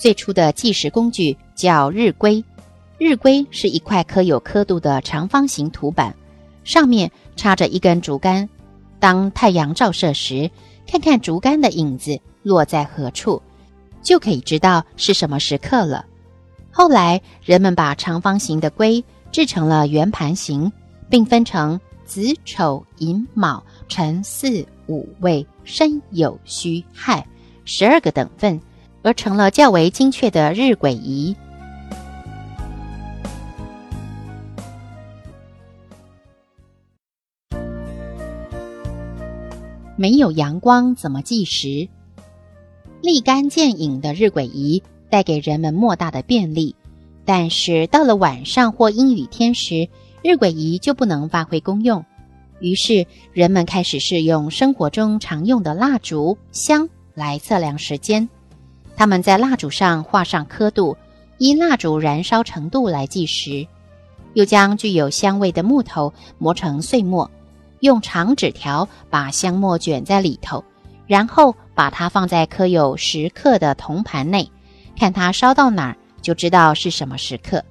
最初的计时工具叫日晷，日晷是一块刻有刻度的长方形图板，上面插着一根竹竿。当太阳照射时，看看竹竿的影子落在何处，就可以知道是什么时刻了。后来，人们把长方形的龟制成了圆盘形，并分成子、丑、寅、卯、辰、巳、午、未、申、酉、戌、亥十二个等份。而成了较为精确的日晷仪。没有阳光怎么计时？立竿见影的日晷仪带给人们莫大的便利，但是到了晚上或阴雨天时，日晷仪就不能发挥功用。于是人们开始试用生活中常用的蜡烛、香来测量时间。他们在蜡烛上画上刻度，依蜡烛燃烧程度来计时，又将具有香味的木头磨成碎末，用长纸条把香末卷在里头，然后把它放在刻有时刻的铜盘内，看它烧到哪儿就知道是什么时刻。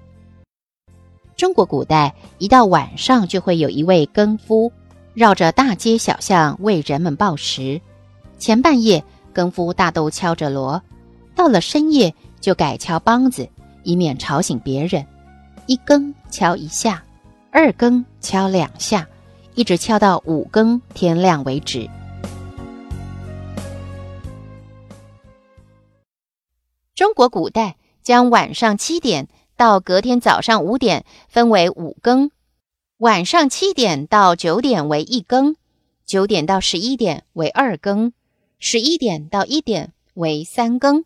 中国古代一到晚上就会有一位更夫绕着大街小巷为人们报时，前半夜更夫大都敲着锣。到了深夜，就改敲梆子，以免吵醒别人。一更敲一下，二更敲两下，一直敲到五更天亮为止。中国古代将晚上七点到隔天早上五点分为五更，晚上七点到九点为一更，九点到十一点为二更，十一点到一点为三更。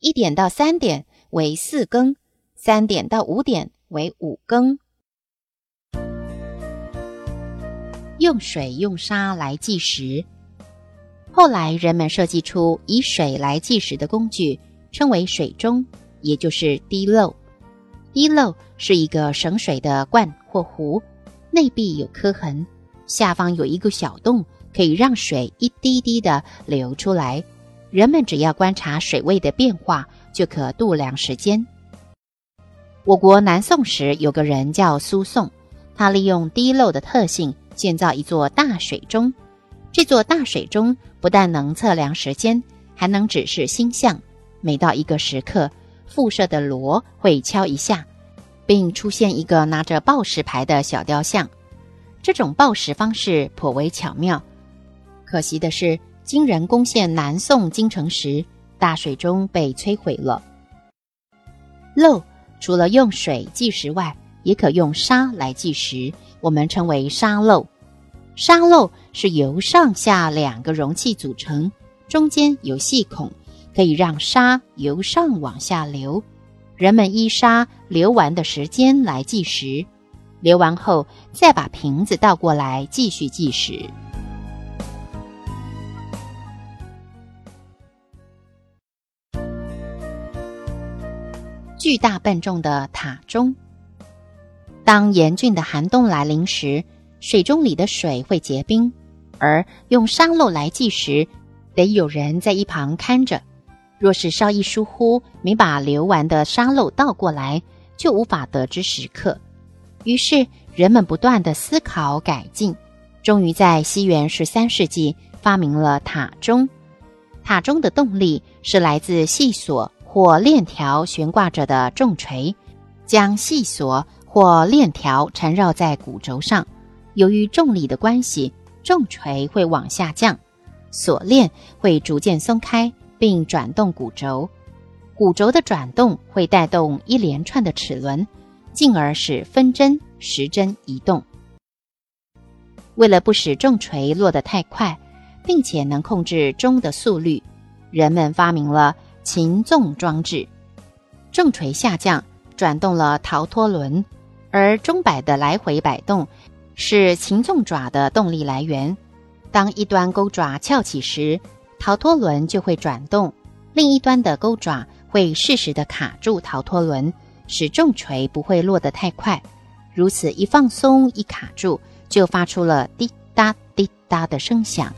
一点到三点为四更，三点到五点为五更。用水用沙来计时，后来人们设计出以水来计时的工具，称为水钟，也就是滴漏。滴漏是一个省水的罐或壶，内壁有刻痕，下方有一个小洞，可以让水一滴滴的流出来。人们只要观察水位的变化，就可度量时间。我国南宋时有个人叫苏颂，他利用滴漏的特性建造一座大水钟。这座大水钟不但能测量时间，还能指示星象。每到一个时刻，辐射的锣会敲一下，并出现一个拿着报时牌的小雕像。这种报时方式颇为巧妙。可惜的是。金人攻陷南宋京城时，大水钟被摧毁了。漏除了用水计时外，也可用沙来计时，我们称为沙漏。沙漏是由上下两个容器组成，中间有细孔，可以让沙由上往下流。人们依沙流完的时间来计时，流完后再把瓶子倒过来继续计时。巨大笨重的塔钟。当严峻的寒冬来临时，水中里的水会结冰，而用沙漏来计时，得有人在一旁看着。若是稍一疏忽，没把流完的沙漏倒过来，就无法得知时刻。于是人们不断的思考改进，终于在西元十三世纪发明了塔钟。塔钟的动力是来自细索。或链条悬挂着的重锤，将细索或链条缠绕在鼓轴上。由于重力的关系，重锤会往下降，锁链会逐渐松开，并转动鼓轴。鼓轴的转动会带动一连串的齿轮，进而使分针、时针移动。为了不使重锤落得太快，并且能控制钟的速率，人们发明了擒纵装置。重锤下降，转动了逃脱轮，而钟摆的来回摆动是擒纵爪的动力来源。当一端钩爪翘起时，逃脱轮就会转动，另一端的钩爪会适时的卡住逃脱轮，使重锤不会落得太快。如此一放松一卡住，就发出了滴答滴答的声响。